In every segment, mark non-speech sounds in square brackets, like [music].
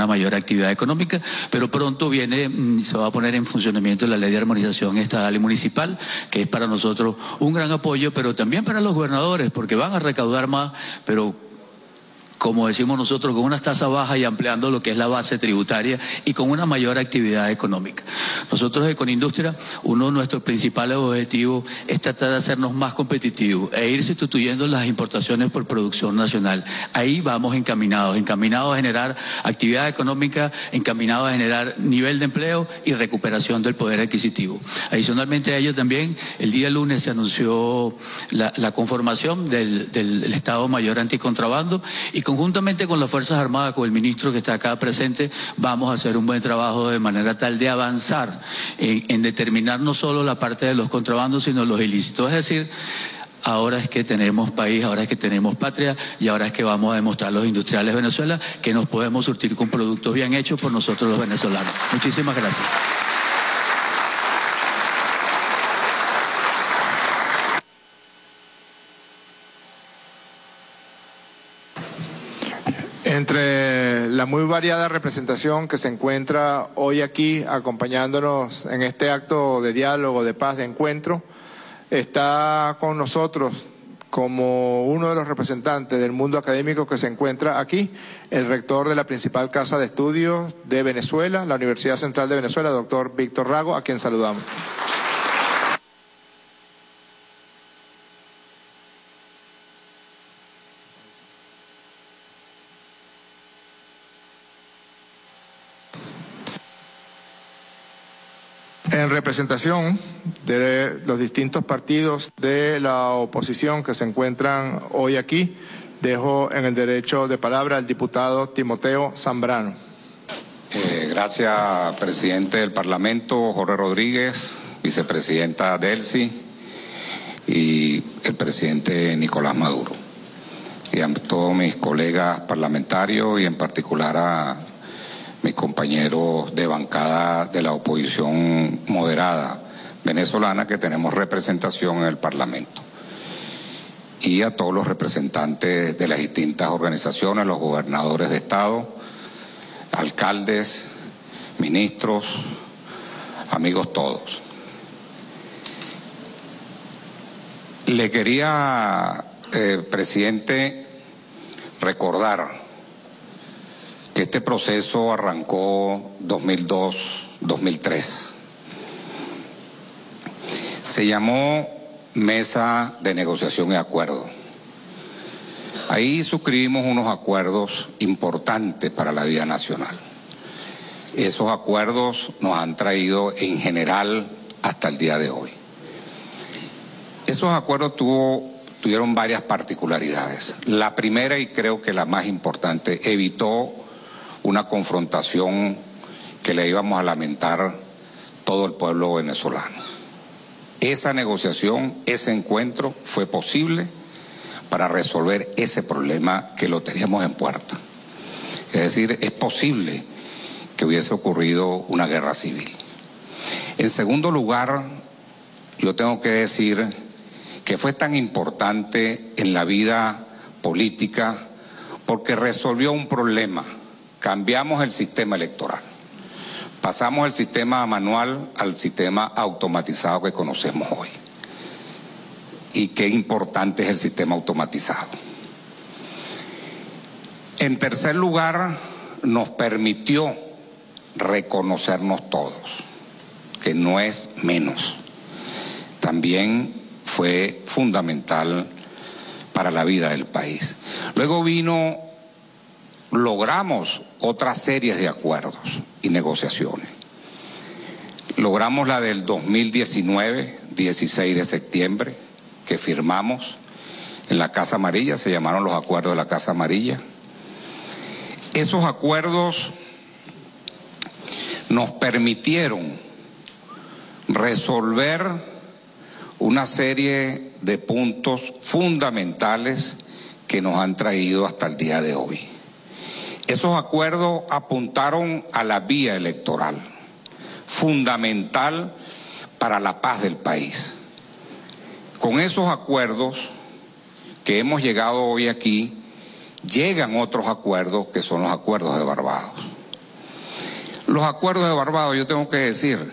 una mayor actividad económica, pero pronto viene, mm, se va a poner en funcionamiento la ley de armonización estatal y municipal, que es para nosotros un gran apoyo, pero también para los gobernadores, porque van a recaudar más, pero como decimos nosotros, con unas tasas bajas y ampliando lo que es la base tributaria y con una mayor actividad económica. Nosotros con Industria, uno de nuestros principales objetivos es tratar de hacernos más competitivos e ir sustituyendo las importaciones por producción nacional. Ahí vamos encaminados, encaminados a generar actividad económica, encaminados a generar nivel de empleo y recuperación del poder adquisitivo. Adicionalmente a ello también, el día lunes se anunció la, conformación del, del Estado Mayor Anticontrabando y conjuntamente con las Fuerzas Armadas, con el ministro que está acá presente, vamos a hacer un buen trabajo de manera tal de avanzar en, determinar no solo la parte de los contrabandos, sino los ilícitos. Es decir, ahora es que tenemos país, ahora es que tenemos patria y ahora es que vamos a demostrar a los industriales de Venezuela que nos podemos surtir con productos bien hechos por nosotros los venezolanos. Muchísimas gracias. Entre la muy variada representación que se encuentra hoy aquí acompañándonos en este acto de diálogo, de paz, de encuentro, está con nosotros como uno de los representantes del mundo académico que se encuentra aquí, el rector de la principal casa de estudios de Venezuela, la Universidad Central de Venezuela, doctor Víctor Rago, a quien saludamos. En representación de los distintos partidos de la oposición que se encuentran hoy aquí, dejo en el derecho de palabra al diputado Timoteo Zambrano. Eh, gracias, presidente del Parlamento, Jorge Rodríguez, vicepresidenta Delcy y el presidente Nicolás Maduro. Y a todos mis colegas parlamentarios y en particular a mis compañeros de bancada de la oposición moderada venezolana que tenemos representación en el Parlamento. Y a todos los representantes de las distintas organizaciones, los gobernadores de Estado, alcaldes, ministros, amigos todos. Le quería, eh, presidente, recordar este proceso arrancó 2002-2003. Se llamó Mesa de Negociación y Acuerdo. Ahí suscribimos unos acuerdos importantes para la vida nacional. Esos acuerdos nos han traído en general hasta el día de hoy. Esos acuerdos tuvieron varias particularidades. La primera, y creo que la más importante, evitó una confrontación que le íbamos a lamentar todo el pueblo venezolano. Esa negociación, ese encuentro fue posible para resolver ese problema que lo teníamos en puerta. Es decir, es posible que hubiese ocurrido una guerra civil. En segundo lugar, yo tengo que decir que fue tan importante en la vida política porque resolvió un problema cambiamos el sistema electoral. Pasamos el sistema manual al sistema automatizado que conocemos hoy. Y qué importante es el sistema automatizado. En tercer lugar, nos permitió reconocernos todos, que no es menos. También fue fundamental para la vida del país. Luego vino logramos otras series de acuerdos y negociaciones. Logramos la del 2019, 16 de septiembre, que firmamos en la Casa Amarilla, se llamaron los acuerdos de la Casa Amarilla. Esos acuerdos nos permitieron resolver una serie de puntos fundamentales que nos han traído hasta el día de hoy. Esos acuerdos apuntaron a la vía electoral, fundamental para la paz del país. Con esos acuerdos que hemos llegado hoy aquí, llegan otros acuerdos que son los acuerdos de Barbados. Los acuerdos de Barbados, yo tengo que decir,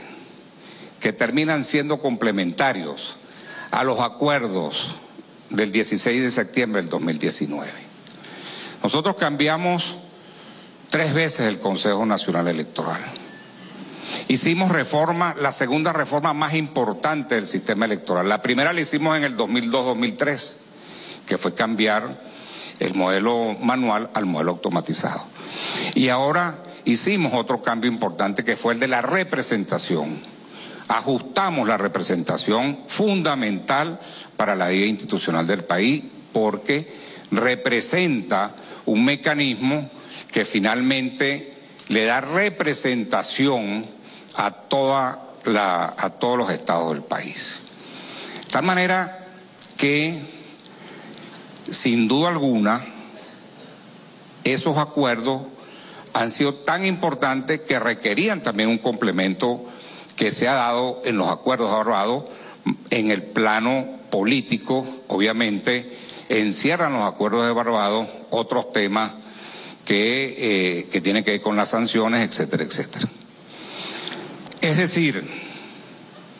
que terminan siendo complementarios a los acuerdos del 16 de septiembre del 2019. Nosotros cambiamos tres veces el Consejo Nacional Electoral. Hicimos reforma, la segunda reforma más importante del sistema electoral. La primera la hicimos en el 2002-2003, que fue cambiar el modelo manual al modelo automatizado. Y ahora hicimos otro cambio importante que fue el de la representación. Ajustamos la representación fundamental para la vida institucional del país porque representa un mecanismo que finalmente le da representación a, toda la, a todos los estados del país. De tal manera que, sin duda alguna, esos acuerdos han sido tan importantes que requerían también un complemento que se ha dado en los acuerdos ahorrados en el plano político, obviamente, encierran los acuerdos de Barbados otros temas que, eh, que tienen que ver con las sanciones, etcétera, etcétera. Es decir,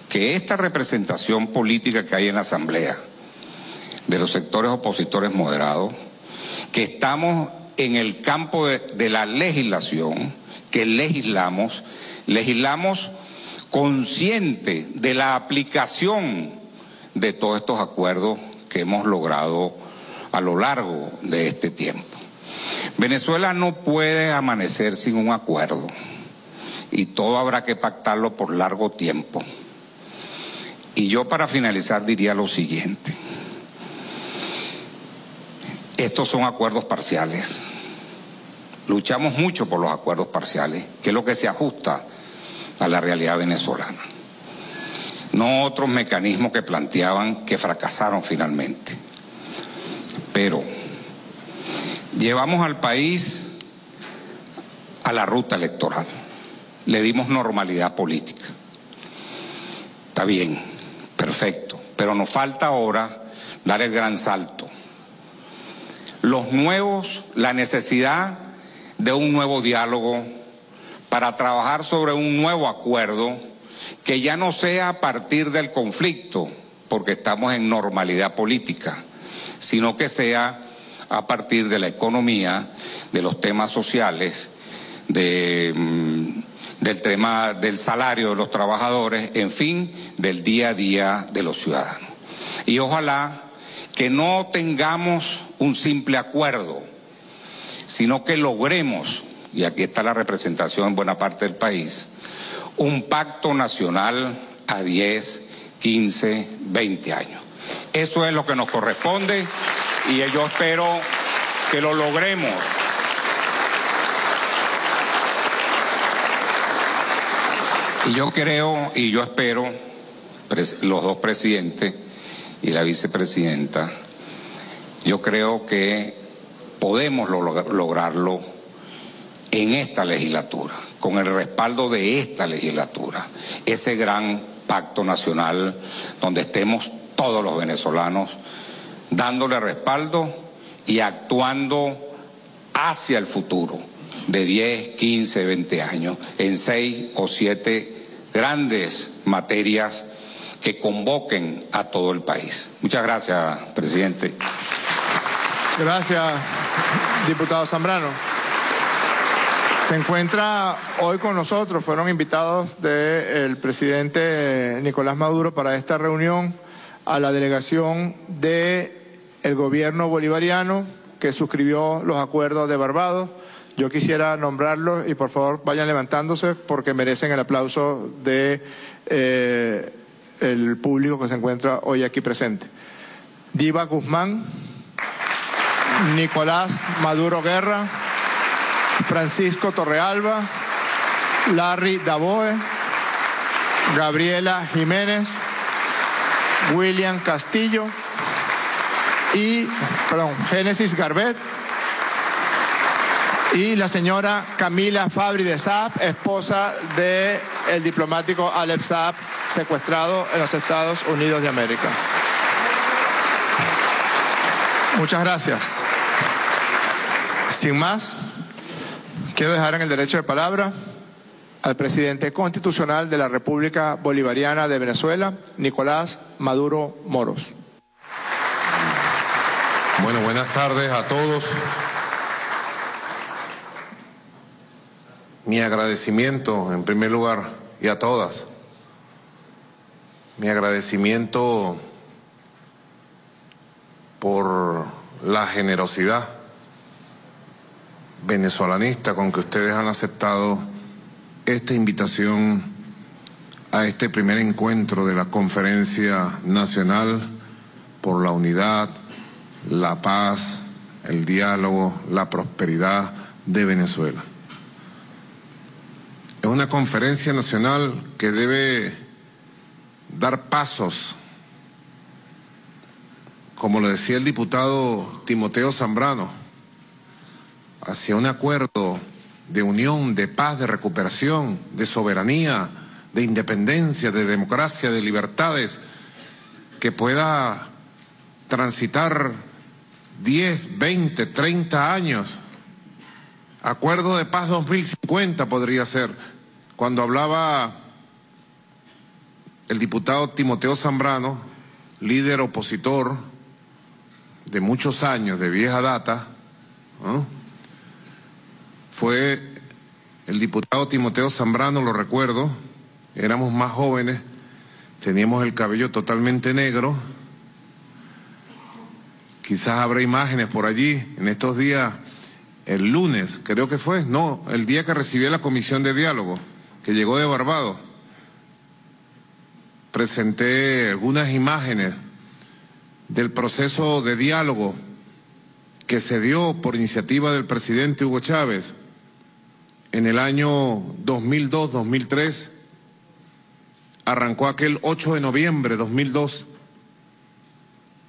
que esta representación política que hay en la Asamblea de los sectores opositores moderados, que estamos en el campo de la legislación, que legislamos, legislamos consciente de la aplicación de todos estos acuerdos que hemos logrado a lo largo de este tiempo. Venezuela no puede amanecer sin un acuerdo y todo habrá que pactarlo por largo tiempo. Y yo para finalizar diría lo siguiente. Estos son acuerdos parciales. Luchamos mucho por los acuerdos parciales, que es lo que se ajusta a la realidad venezolana. No otros mecanismos que planteaban que fracasaron finalmente. Pero llevamos al país a la ruta electoral. Le dimos normalidad política. Está bien, perfecto. Pero nos falta ahora dar el gran salto. Los nuevos, la necesidad de un nuevo diálogo para trabajar sobre un nuevo acuerdo que ya no sea a partir del conflicto, porque estamos en normalidad política, sino que sea a partir de la economía, de los temas sociales, de, mm, del tema del salario de los trabajadores, en fin, del día a día de los ciudadanos. Y ojalá que no tengamos un simple acuerdo, sino que logremos y aquí está la representación en buena parte del país, un pacto nacional a 10, 15, 20 años. Eso es lo que nos corresponde y yo espero que lo logremos. Y yo creo y yo espero, los dos presidentes y la vicepresidenta, yo creo que podemos lograrlo en esta legislatura, con el respaldo de esta legislatura, ese gran pacto nacional donde estemos todos los venezolanos dándole respaldo y actuando hacia el futuro de 10, 15, 20 años en seis o siete grandes materias que convoquen a todo el país. Muchas gracias, presidente. Gracias, diputado Zambrano. Se encuentra hoy con nosotros, fueron invitados del presidente Nicolás Maduro para esta reunión a la delegación del el gobierno bolivariano que suscribió los acuerdos de Barbados. Yo quisiera nombrarlos y por favor vayan levantándose porque merecen el aplauso de eh, el público que se encuentra hoy aquí presente. Diva Guzmán, Nicolás Maduro Guerra, Francisco Torrealba, Larry Davoe, Gabriela Jiménez, William Castillo y, perdón, Génesis Garbet y la señora Camila Fabri de Saab, esposa del el diplomático Alep Saab, secuestrado en los Estados Unidos de América. Muchas gracias. Sin más, Quiero dejar en el derecho de palabra al presidente constitucional de la República Bolivariana de Venezuela, Nicolás Maduro Moros. Bueno, buenas tardes a todos. Mi agradecimiento, en primer lugar, y a todas. Mi agradecimiento por la generosidad venezolanista con que ustedes han aceptado esta invitación a este primer encuentro de la Conferencia Nacional por la Unidad, la Paz, el Diálogo, la Prosperidad de Venezuela. Es una conferencia nacional que debe dar pasos, como lo decía el diputado Timoteo Zambrano, hacia un acuerdo de unión, de paz, de recuperación, de soberanía, de independencia, de democracia, de libertades, que pueda transitar 10, 20, 30 años. Acuerdo de paz 2050 podría ser. Cuando hablaba el diputado Timoteo Zambrano, líder opositor de muchos años, de vieja data, fue el diputado Timoteo Zambrano, lo recuerdo, éramos más jóvenes, teníamos el cabello totalmente negro, quizás habrá imágenes por allí. En estos días, el lunes creo que fue, no, el día que recibí la comisión de diálogo, que llegó de Barbados, presenté algunas imágenes del proceso de diálogo que se dio por iniciativa del presidente Hugo Chávez en el año 2002-2003, arrancó aquel 8 de noviembre de 2002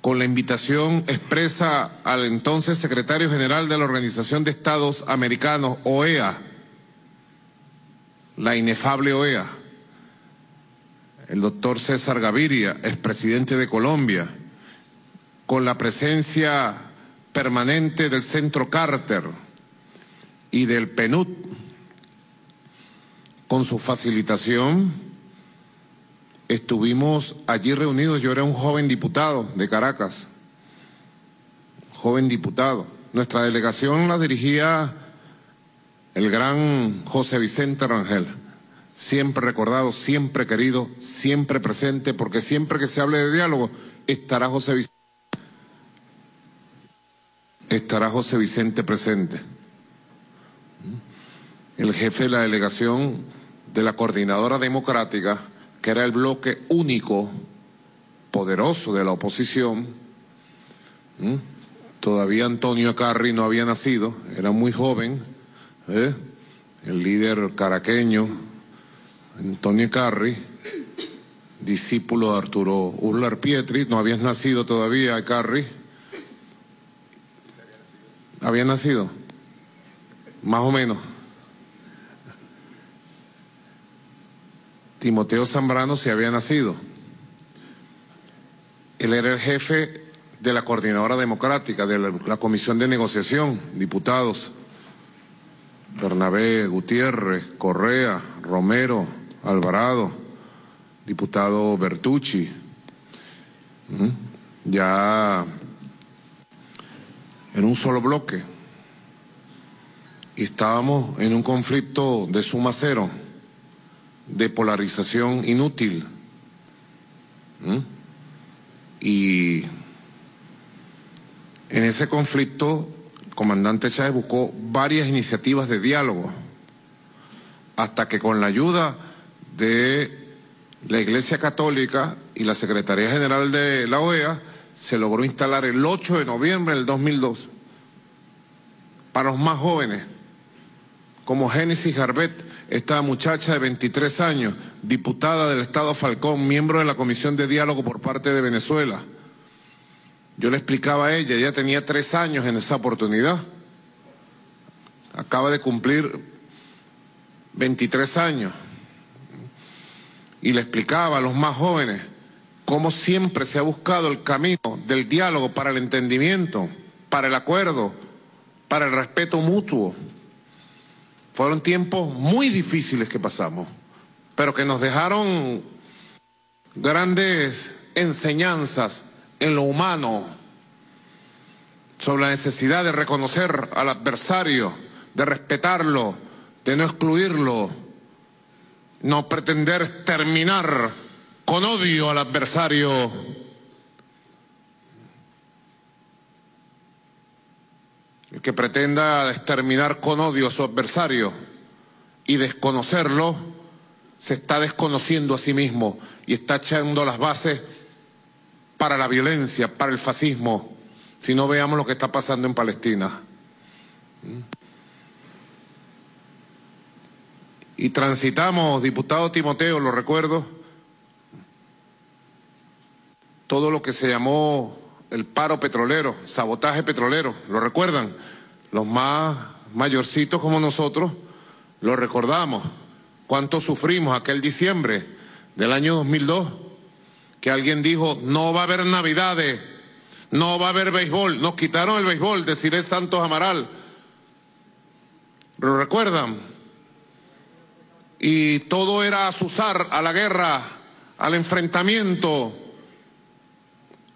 con la invitación expresa al entonces secretario general de la Organización de Estados Americanos, OEA, la inefable OEA, el doctor César Gaviria, expresidente de Colombia, con la presencia permanente del Centro Carter y del PNUD, con su facilitación, estuvimos allí reunidos. Yo era un joven diputado de Caracas, joven diputado. Nuestra delegación la dirigía el gran José Vicente Rangel, siempre recordado, siempre querido, siempre presente, porque siempre que se hable de diálogo estará José Vicente, estará José Vicente presente. El jefe de la delegación de la coordinadora democrática, que era el bloque único, poderoso de la oposición. Todavía Antonio Carri no había nacido, era muy joven. ¿eh? El líder caraqueño, Antonio Carri, discípulo de Arturo Urlar Pietri, no habías nacido todavía, Carri. ¿Había nacido? Más o menos. Timoteo Zambrano se había nacido. Él era el jefe de la coordinadora democrática, de la, comisión de negociación, diputados. Bernabé Gutiérrez, Correa, Romero, Alvarado, diputado Bertucci. Ya en un solo bloque. Y estábamos en un conflicto de suma cero de polarización inútil. Y en ese conflicto, el comandante Chávez buscó varias iniciativas de diálogo, hasta que con la ayuda de la Iglesia Católica y la Secretaría General de la OEA, se logró instalar el 8 de noviembre del 2002 para los más jóvenes, como Génesis Garbet, esta muchacha de 23 años, diputada del Estado Falcón, miembro de la Comisión de Diálogo por parte de Venezuela. Yo le explicaba a ella, ella tenía tres años en esa oportunidad. Acaba de cumplir 23 años. Y le explicaba a los más jóvenes cómo siempre se ha buscado el camino del diálogo para el entendimiento, para el acuerdo, para el respeto mutuo Fueron tiempos muy difíciles que pasamos, pero que nos dejaron grandes enseñanzas en lo humano sobre la necesidad de reconocer al adversario, de respetarlo, de no excluirlo, no pretender terminar con odio al adversario. El que pretenda exterminar con odio a su adversario y desconocerlo, se está desconociendo a sí mismo y está echando las bases para la violencia, para el fascismo, si no veamos lo que está pasando en Palestina. Y transitamos, diputado Timoteo, lo recuerdo, todo lo que se llamó el paro petrolero, sabotaje petrolero, ¿lo recuerdan? Los más mayorcitos como nosotros lo recordamos. ¿Cuánto sufrimos aquel diciembre del año 2002? Que alguien dijo, no va a haber navidades, no va a haber béisbol. Nos quitaron el béisbol, deciré Santos Amaral. ¿Lo recuerdan? Y todo era asusar a la guerra, al enfrentamiento,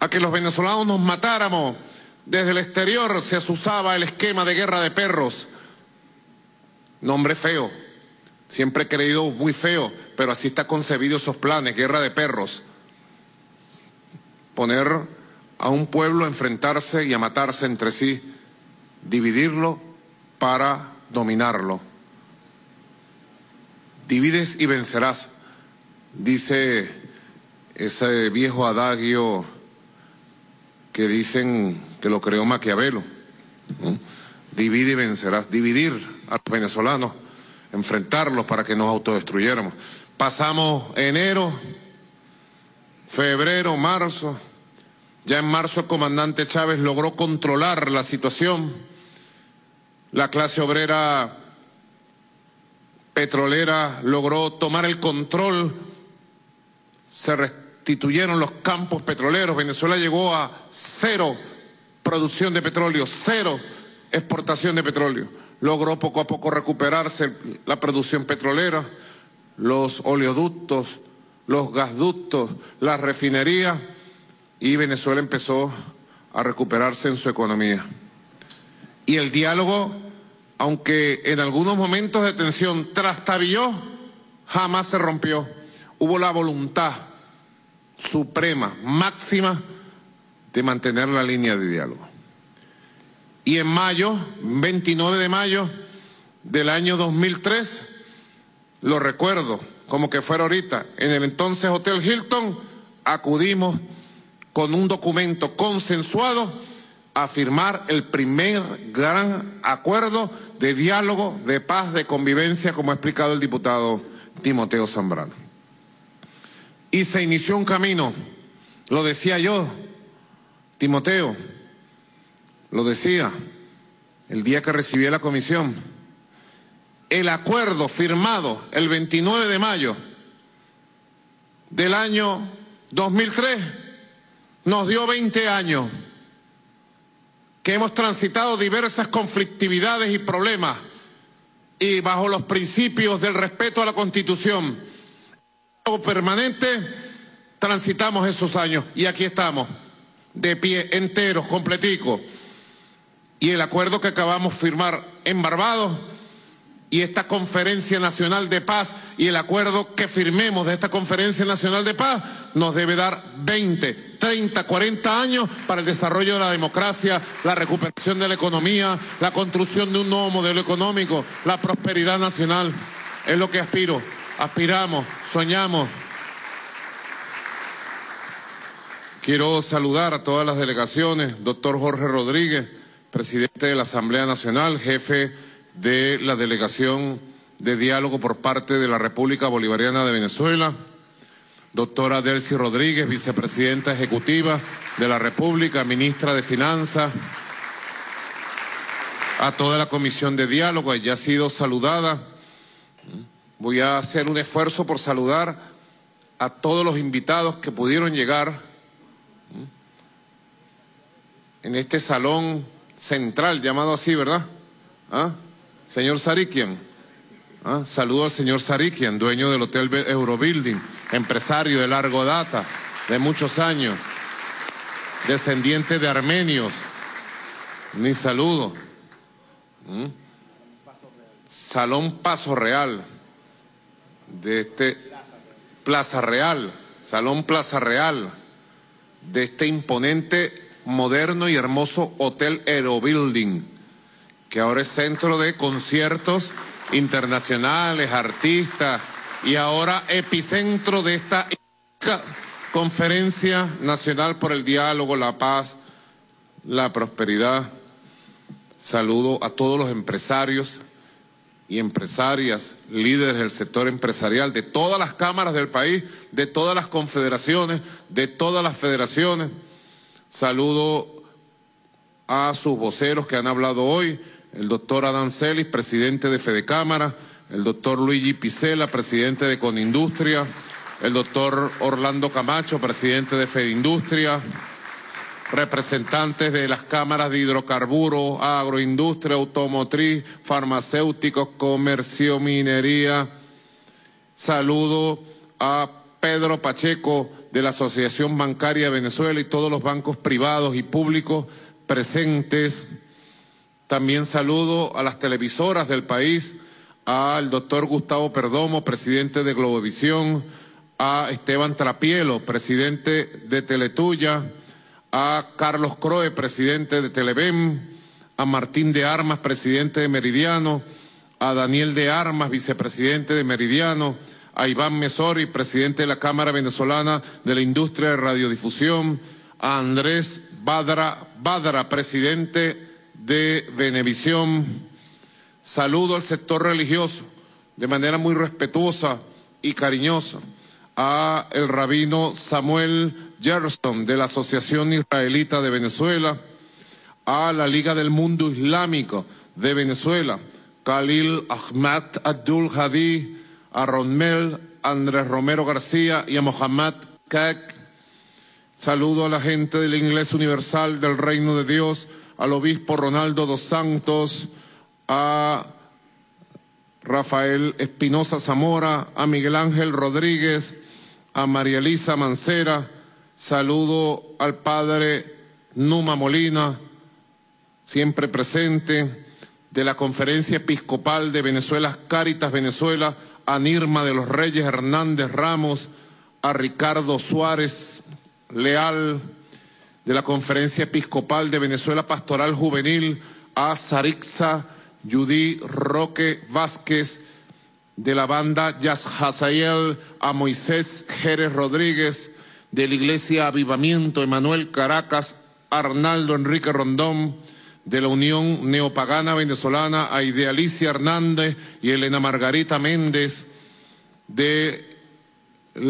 a que los venezolanos nos matáramos. Desde el exterior se asusaba el esquema de guerra de perros. Nombre feo. Siempre he creído muy feo, pero así está concebido esos planes, guerra de perros. Poner a un pueblo a enfrentarse y a matarse entre sí, dividirlo para dominarlo. Divides y vencerás, dice ese viejo adagio que dicen que lo creó Maquiavelo. Divide y vencerás. Dividir a los venezolanos, enfrentarlos para que nos autodestruyéramos. Pasamos enero, febrero, marzo. Ya en marzo el comandante Chávez logró controlar la situación. La clase obrera petrolera logró tomar el control. Se restituyeron los campos petroleros. Venezuela llegó a cero producción de petróleo, cero exportación de petróleo. Logró poco a poco recuperarse la producción petrolera, los oleoductos, los gasductos, las refinerías y Venezuela empezó a recuperarse en su economía. Y el diálogo, aunque en algunos momentos de tensión trastabilló, jamás se rompió. Hubo la voluntad suprema, máxima, de mantener la línea de diálogo. Y en mayo, 29 de mayo del año 2003, lo recuerdo como que fuera ahorita, en el entonces Hotel Hilton, acudimos con un documento consensuado a firmar el primer gran acuerdo de diálogo, de paz, de convivencia, como ha explicado el diputado Timoteo Zambrano. Y se inició un camino, lo decía yo, Timoteo, lo decía el día que recibí la comisión, el acuerdo firmado el 29 de mayo del año 2003 nos dio 20 años que hemos transitado diversas conflictividades y problemas y bajo los principios del respeto a la Constitución permanente transitamos esos años y aquí estamos de pie, enteros, completicos. Y el acuerdo que acabamos de firmar en Barbados y esta conferencia nacional de paz y el acuerdo que firmemos de esta conferencia nacional de paz nos debe dar 20, 30, 40 años para el desarrollo de la democracia, la recuperación de la economía, la construcción de un nuevo modelo económico, la prosperidad nacional. Es lo que aspiro, aspiramos, soñamos. Quiero saludar a todas las delegaciones, doctor Jorge Rodríguez, presidente de la Asamblea Nacional, jefe de la Delegación de Diálogo por parte de la República Bolivariana de Venezuela, doctora Delcy Rodríguez, vicepresidenta ejecutiva de la República, ministra de Finanzas, a toda la Comisión de Diálogo, ya ha sido saludada. Voy a hacer un esfuerzo por saludar a todos los invitados que pudieron llegar en este salón central, llamado así, ¿verdad? ¿Ah? Señor Sarikian, ¿Ah? Saludo al señor Sarikian, dueño del Hotel Eurobuilding, empresario de largo data, de muchos años, descendiente de armenios. Mi saludo. Salón Paso Real, de este Plaza Real, Salón Plaza Real, de este imponente, moderno y hermoso Hotel Eurobuilding, que ahora es centro de conciertos internacionales, artistas, y ahora epicentro de esta conferencia nacional por el diálogo, la paz, la prosperidad. Saludo a todos los empresarios y empresarias, líderes del sector empresarial, de todas las cámaras del país, de todas las confederaciones, de todas las federaciones. Saludo a sus voceros que han hablado hoy, el doctor Adán Celis, presidente de Fede Cámara, el doctor Luigi Picela, presidente de Conindustria, el doctor Orlando Camacho, presidente de Fede Industria, representantes de las cámaras de hidrocarburos, agroindustria, automotriz, farmacéuticos, comercio, minería. Saludo a Pedro Pacheco de la Asociación Bancaria de Venezuela y todos los bancos privados y públicos presentes. También saludo a las televisoras del país, al doctor Gustavo Perdomo, presidente de Globovisión, a Esteban Trapielo, presidente de Teletuya, a Carlos Croe, presidente de Televem, a Martín de Armas, presidente de Meridiano, a Daniel de Armas, vicepresidente de Meridiano, a Iván Mesori, presidente de la Cámara Venezolana de la Industria de Radiodifusión, a Andrés Badra, Badra presidente de Venevisión. Saludo al sector religioso de manera muy respetuosa y cariñosa a el rabino Samuel Gerson de la Asociación Israelita de Venezuela, a la Liga del Mundo Islámico de Venezuela, Khalil Ahmad Abdul Hadi, a Ronmel, Andrés Romero García y a Mohammad Kek. Saludo a la gente de la Iglesia Universal del Reino de Dios, al obispo Ronaldo dos Santos, a Rafael Espinosa Zamora, a Miguel Ángel Rodríguez, a María Elisa Mancera, saludo al padre Numa Molina, siempre presente, de la Conferencia Episcopal de Venezuela, Cáritas Venezuela, a Nirma de los Reyes Hernández Ramos, a Ricardo Suárez Leal, de la Conferencia Episcopal de Venezuela Pastoral Juvenil, a Sarixa Judy Roque Vázquez, de la banda Yas Hazael, a Moisés Jerez Rodríguez, de la Iglesia Avivamiento Emanuel Caracas, Arnaldo Enrique Rondón, de la Unión Neopagana Venezolana, a Idealicia Hernández y Elena Margarita Méndez, de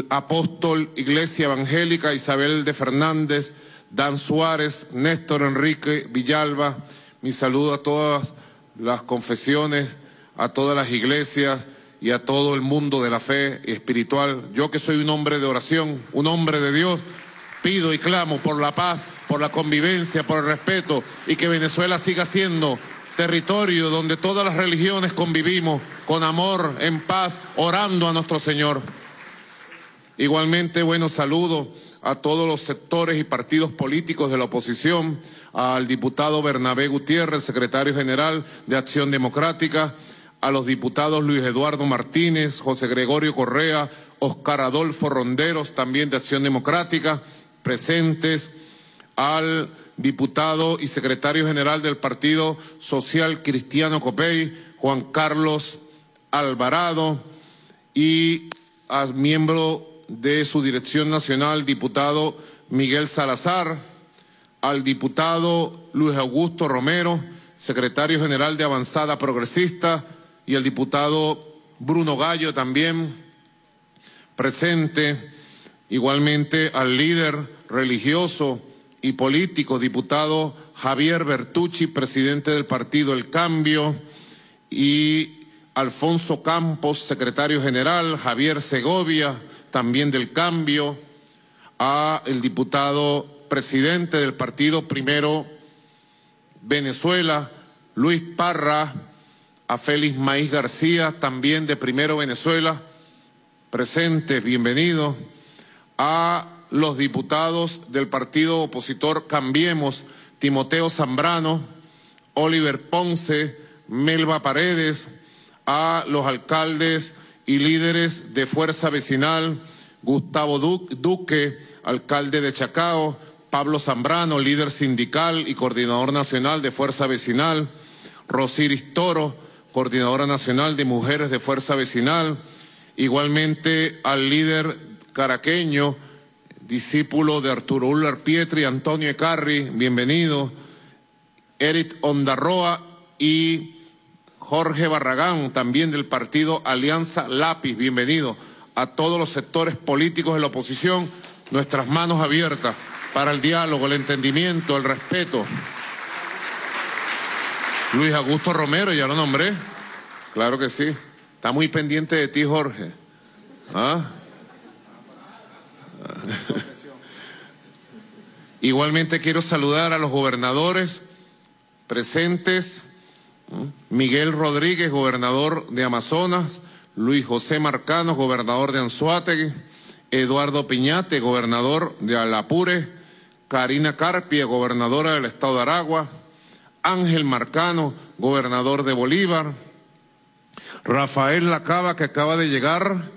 Apóstol Iglesia Evangélica Isabel de Fernández, Dan Suárez, Néstor Enrique Villalba, mi saludo a todas las confesiones, a todas las iglesias y a todo el mundo de la fe espiritual. Yo que soy un hombre de oración, un hombre de Dios, pido y clamo por la paz, por la convivencia, por el respeto y que Venezuela siga siendo territorio donde todas las religiones convivimos con amor, en paz, orando a nuestro Señor. Igualmente, bueno, saludo a todos los sectores y partidos políticos de la oposición, al diputado Bernabé Gutiérrez, secretario general de Acción Democrática, a los diputados Luis Eduardo Martínez, José Gregorio Correa, Oscar Adolfo Ronderos, también de Acción Democrática, presentes, al diputado y secretario general del Partido Social Cristiano Copey, Juan Carlos Alvarado, y al miembro de su dirección nacional, diputado Miguel Salazar, al diputado Luis Augusto Romero, secretario general de Avanzada Progresista, y al diputado Bruno Gallo también presente, igualmente al líder religioso y político, diputado Javier Bertucci, presidente del partido El Cambio, y Alfonso Campos, secretario general, Javier Segovia, también del cambio, a el diputado presidente del partido Primero Venezuela, Luis Parra, a Félix Maíz García, también de Primero Venezuela, presentes, bienvenidos, a los diputados del partido opositor Cambiemos, Timoteo Zambrano, Oliver Ponce, Melba Paredes, a los alcaldes y líderes de Fuerza Vecinal, Gustavo Duque, alcalde de Chacao, Pablo Zambrano, líder sindical y coordinador nacional de Fuerza Vecinal, Rosiris Toro, coordinadora nacional de mujeres de Fuerza Vecinal, igualmente al líder caraqueño, discípulo de Arturo Uller Pietri, Antonio Ecarri, bienvenido, Eric Ondarroa y Jorge Barragán, también del partido Alianza Lápiz, bienvenido a todos los sectores políticos de la oposición, nuestras manos abiertas para el diálogo, el entendimiento, el respeto. Luis Augusto Romero, ya lo nombré. Claro que sí. Está muy pendiente de ti, Jorge. ¿Ah? [laughs] Igualmente quiero saludar a los gobernadores presentes. Miguel Rodríguez, gobernador de Amazonas. Luis José Marcano, gobernador de Anzuategui. Eduardo Piñate, gobernador de Alapure. Karina Carpia, gobernadora del estado de Aragua. Ángel Marcano, gobernador de Bolívar. Rafael Lacaba, que acaba de llegar.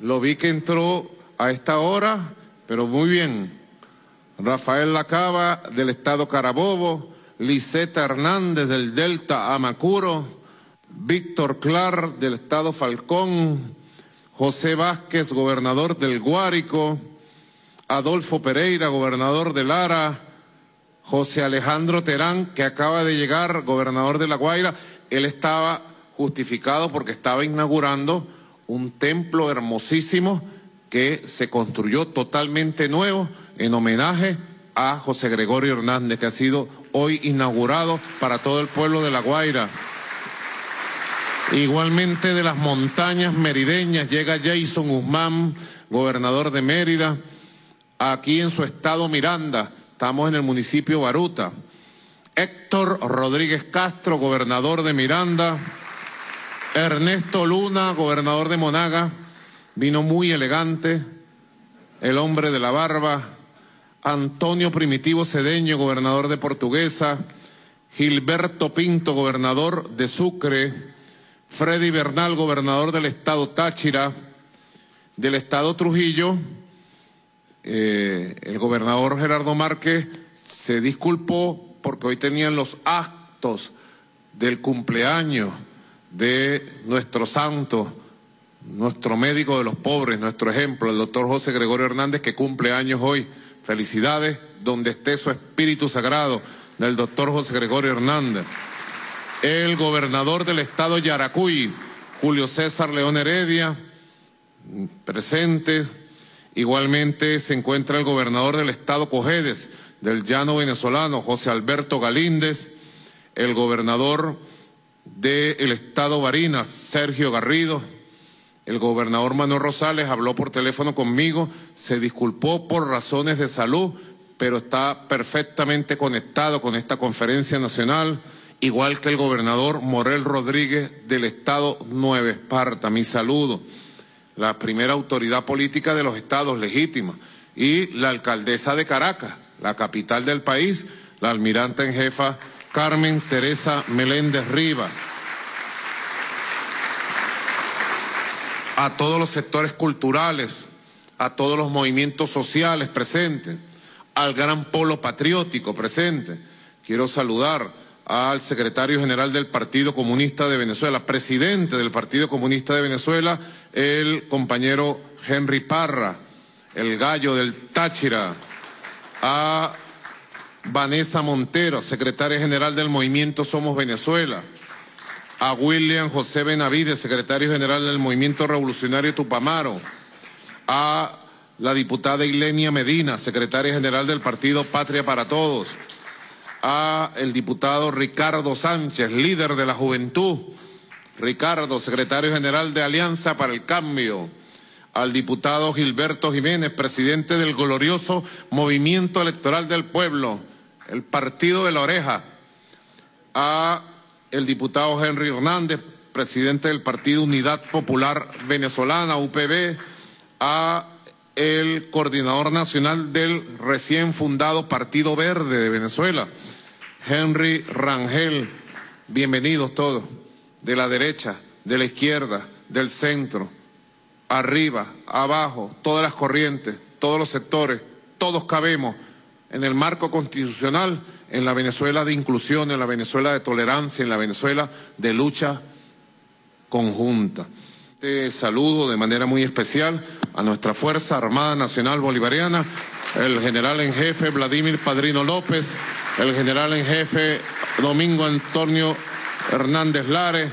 Lo vi que entró a esta hora, pero muy bien. Rafael Lacaba, del estado Carabobo. Liseta Hernández, del Delta Amacuro. Víctor Clar, del estado Falcón. José Vázquez, gobernador del Guárico. Adolfo Pereira, gobernador de Lara. José Alejandro Terán, que acaba de llegar, gobernador de La Guaira, él estaba justificado porque estaba inaugurando un templo hermosísimo que se construyó totalmente nuevo en homenaje a José Gregorio Hernández, que ha sido hoy inaugurado para todo el pueblo de La Guaira. Igualmente de las montañas merideñas llega Jason Guzmán, gobernador de Mérida, aquí en su estado Miranda Estamos en el municipio Baruta. Héctor Rodríguez Castro, gobernador de Miranda. Ernesto Luna, gobernador de Monaga. Vino muy elegante. El hombre de la barba. Antonio Primitivo Cedeño, gobernador de Portuguesa. Gilberto Pinto, gobernador de Sucre. Freddy Bernal, gobernador del estado Táchira. Del estado Trujillo. Eh, el gobernador Gerardo Márquez se disculpó porque hoy tenían los actos del cumpleaños de nuestro santo, nuestro médico de los pobres, nuestro ejemplo, el doctor José Gregorio Hernández, que cumple años hoy. Felicidades donde esté su espíritu sagrado del doctor José Gregorio Hernández. El gobernador del estado Yaracuy, Julio César León Heredia, presente Igualmente se encuentra el gobernador del estado Cojedes, del llano venezolano, José Alberto Galíndez, el gobernador del estado Barinas, Sergio Garrido, el gobernador Manuel Rosales habló por teléfono conmigo, se disculpó por razones de salud, pero está perfectamente conectado con esta conferencia nacional, igual que el gobernador Morel Rodríguez del estado Nueva Esparta. Mi saludo la primera autoridad política de los estados legítima, y la alcaldesa de Caracas, la capital del país, la almirante en jefa Carmen Teresa Meléndez Riva. A todos los sectores culturales, a todos los movimientos sociales presentes, al gran polo patriótico presente. Quiero saludar al secretario general del Partido Comunista de Venezuela, presidente del Partido Comunista de Venezuela, el compañero Henry Parra, el gallo del Táchira, a Vanessa Montero, secretaria general del Movimiento Somos Venezuela, a William José Benavides, secretario general del Movimiento Revolucionario Tupamaro, a la diputada Ilenia Medina, secretaria general del Partido Patria para Todos, a el diputado Ricardo Sánchez, líder de la juventud, Ricardo, secretario general de Alianza para el Cambio, al diputado Gilberto Jiménez, presidente del glorioso Movimiento Electoral del Pueblo, el Partido de la Oreja, a el diputado Henry Hernández, presidente del Partido Unidad Popular Venezolana, UPB, a el coordinador nacional del recién fundado Partido Verde de Venezuela, Henry Rangel. Bienvenidos todos, de la derecha, de la izquierda, del centro, arriba, abajo, todas las corrientes, todos los sectores, todos cabemos en el marco constitucional, en la Venezuela de inclusión, en la Venezuela de tolerancia, en la Venezuela de lucha conjunta. Te saludo de manera muy especial a nuestra Fuerza Armada Nacional Bolivariana, el general en jefe Vladimir Padrino López, el general en jefe Domingo Antonio Hernández Lares,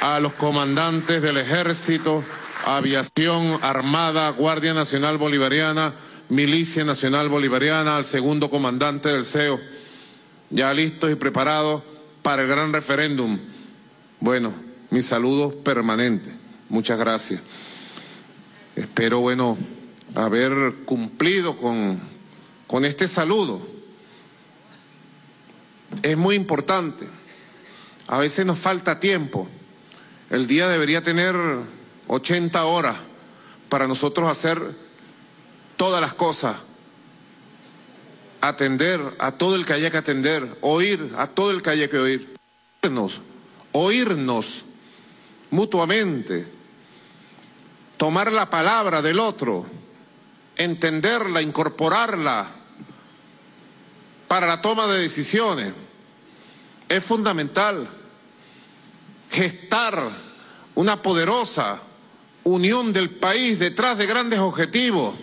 a los comandantes del Ejército, Aviación Armada, Guardia Nacional Bolivariana, Milicia Nacional Bolivariana, al segundo comandante del CEO, ya listos y preparados para el gran referéndum. Bueno, mis saludos permanentes. Muchas gracias. Espero, bueno, haber cumplido con, con este saludo. Es muy importante. A veces nos falta tiempo. El día debería tener 80 horas para nosotros hacer todas las cosas. Atender a todo el que haya que atender, oír a todo el que haya que oír. Oírnos, oírnos mutuamente, tomar la palabra del otro, entenderla, incorporarla para la toma de decisiones. Es fundamental gestar una poderosa unión del país detrás de grandes objetivos.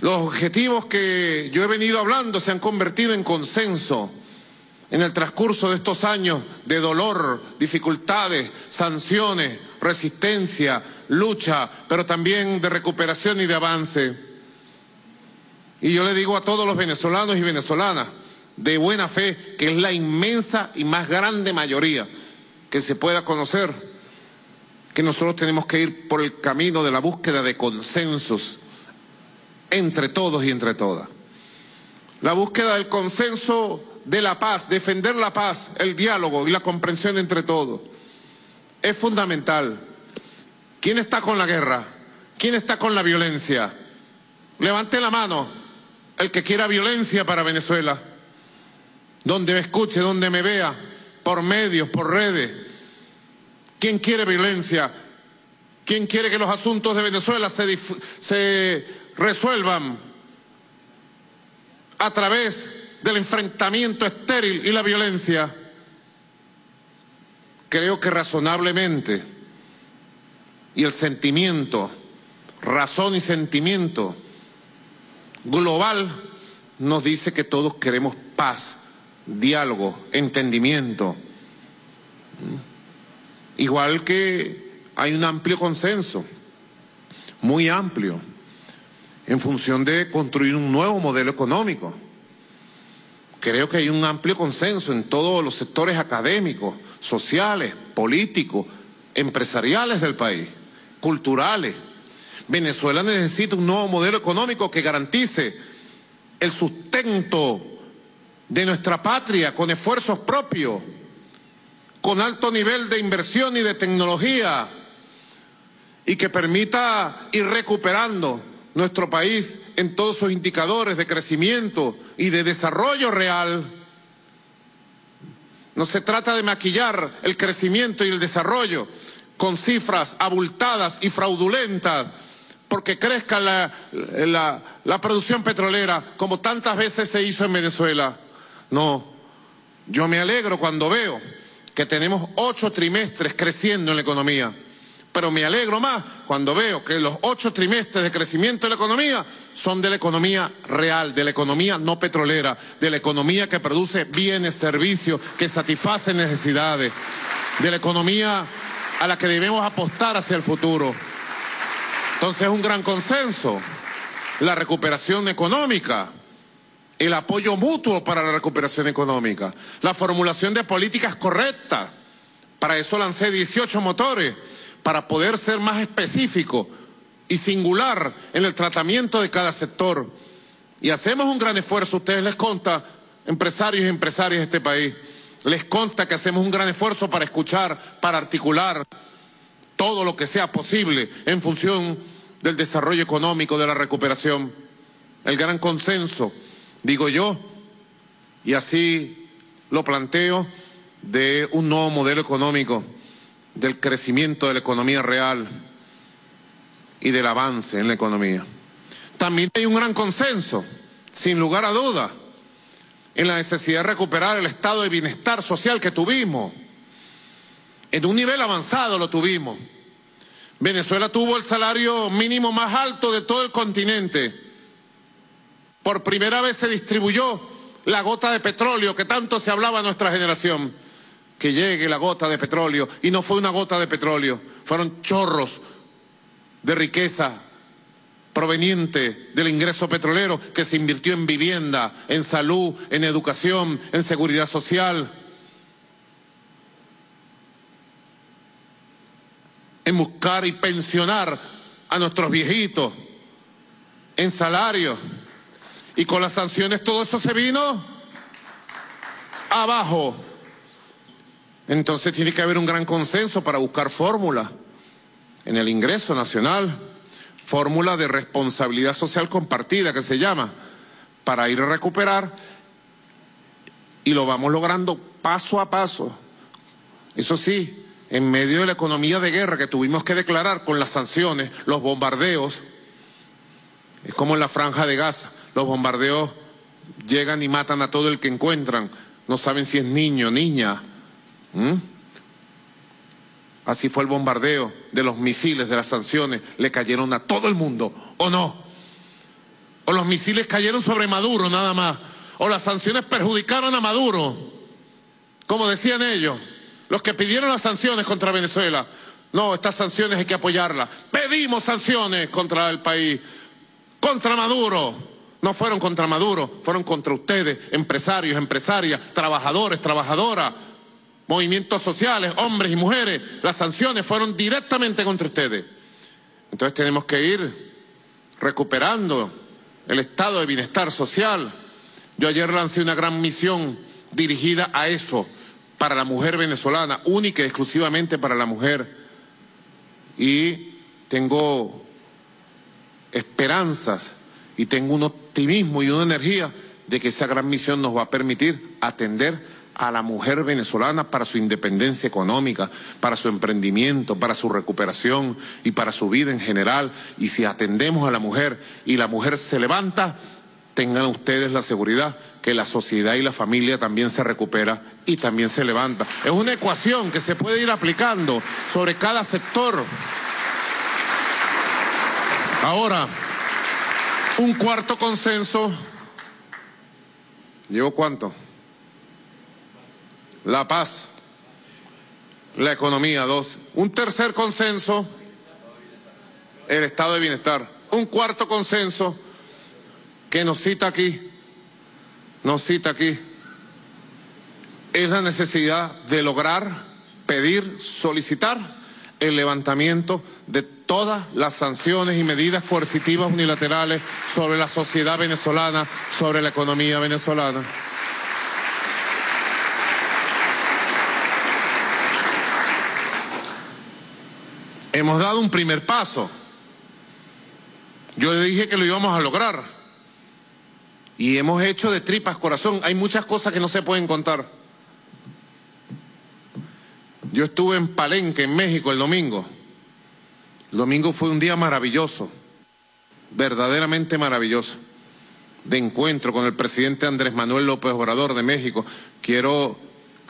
Los objetivos que yo he venido hablando se han convertido en consenso en el transcurso de estos años de dolor, dificultades, sanciones, resistencia, lucha, pero también de recuperación y de avance. Y yo le digo a todos los venezolanos y venezolanas, de buena fe, que es la inmensa y más grande mayoría que se pueda conocer, que nosotros tenemos que ir por el camino de la búsqueda de consensos entre todos y entre todas. La búsqueda del consenso de la paz, defender la paz, el diálogo y la comprensión entre todos es fundamental. ¿Quién está con la guerra? ¿Quién está con la violencia? Levante la mano el que quiera violencia para Venezuela donde me escuche, donde me vea, por medios, por redes. ¿Quién quiere violencia? ¿Quién quiere que los asuntos de Venezuela se, resuelvan a través del enfrentamiento estéril y la violencia? Creo que razonablemente y el sentimiento, razón y sentimiento global nos dice que todos queremos paz diálogo, entendimiento. Igual que hay un amplio consenso, muy amplio, en función de construir un nuevo modelo económico. Creo que hay un amplio consenso en todos los sectores académicos, sociales, políticos, empresariales del país, culturales. Venezuela necesita un nuevo modelo económico que garantice el sustento de nuestra patria con esfuerzos propios, con alto nivel de inversión y de tecnología, y que permita ir recuperando nuestro país en todos sus indicadores de crecimiento y de desarrollo real. No se trata de maquillar el crecimiento y el desarrollo con cifras abultadas y fraudulentas porque crezca la, la, la producción petrolera como tantas veces se hizo en Venezuela. No, yo me alegro cuando veo que tenemos ocho trimestres creciendo en la economía, pero me alegro más cuando veo que los ocho trimestres de crecimiento de la economía son de la economía real, de la economía no petrolera, de la economía que produce bienes, servicios, que satisface necesidades, de la economía a la que debemos apostar hacia el futuro. Entonces es un gran consenso la recuperación económica el apoyo mutuo para la recuperación económica, la formulación de políticas correctas. Para eso lancé 18 motores, para poder ser más específico y singular en el tratamiento de cada sector. Y hacemos un gran esfuerzo, ustedes les conta, empresarios y empresarias de este país, Les consta que hacemos un gran esfuerzo para escuchar, para articular todo lo que sea posible en función del desarrollo económico, de la recuperación. El gran consenso, digo yo, y así lo planteo, de un nuevo modelo económico, del crecimiento de la economía real y del avance en la economía. También hay un gran consenso, sin lugar a duda, en la necesidad de recuperar el estado de bienestar social que tuvimos. En un nivel avanzado lo tuvimos. Venezuela tuvo el salario mínimo más alto de todo el continente. Por primera vez se distribuyó la gota de petróleo que tanto se hablaba en nuestra generación. Que llegue la gota de petróleo. Y no fue una gota de petróleo, fueron chorros de riqueza proveniente del ingreso petrolero que se invirtió en vivienda, en salud, en educación, en seguridad social, en buscar y pensionar a nuestros viejitos, en salario. Y con las sanciones todo eso se vino abajo. Entonces tiene que haber un gran consenso para buscar fórmula en el ingreso nacional fórmula de responsabilidad social compartida que se llama, para ir a recuperar y lo vamos logrando paso a paso. Eso sí, en medio de la economía de guerra que tuvimos que declarar con las sanciones, los bombardeos, es como en la franja de Gaza, los bombardeos llegan y matan a todo el que encuentran, no saben si es niño, niña. Así fue el bombardeo de los misiles, de las sanciones, le cayeron a todo el mundo, ¿o no? O los misiles cayeron sobre Maduro nada más, o las sanciones perjudicaron a Maduro, como decían ellos, los que pidieron las sanciones contra Venezuela. No, estas sanciones hay que apoyarlas. Pedimos sanciones contra el país, contra Maduro. No fueron contra Maduro, fueron contra ustedes, empresarios, empresarias, trabajadores, trabajadoras, movimientos sociales, hombres y mujeres, las sanciones fueron directamente contra ustedes. Entonces tenemos que ir recuperando el estado de bienestar social. Yo ayer lancé una gran misión dirigida a eso, para la mujer venezolana, única y exclusivamente para la mujer. Y tengo esperanzas y tengo un optimismo y una energía de que esa gran misión nos va a permitir atender a la mujer venezolana para su independencia económica, para su emprendimiento, para su recuperación y para su vida en general. Y si atendemos a la mujer y la mujer se levanta, tengan ustedes la seguridad que la sociedad y la familia también se recupera y también se levanta. Es una ecuación que se puede ir aplicando sobre cada sector. Ahora, un cuarto consenso. ¿Llevo cuánto? la paz, la economía, dos. Un tercer consenso, el estado de bienestar. Un cuarto consenso que nos cita aquí, nos cita aquí, es la necesidad de lograr, pedir, solicitar el levantamiento de todas las sanciones y medidas coercitivas unilaterales sobre la sociedad venezolana, sobre la economía venezolana. Hemos dado un primer paso. Yo le dije que lo íbamos a lograr. Y hemos hecho de tripas corazón. Hay muchas cosas que no se pueden contar. Yo estuve en Palenque, en México, el domingo. El domingo fue un día maravilloso, verdaderamente maravilloso, de encuentro con el presidente Andrés Manuel López Obrador de México. Quiero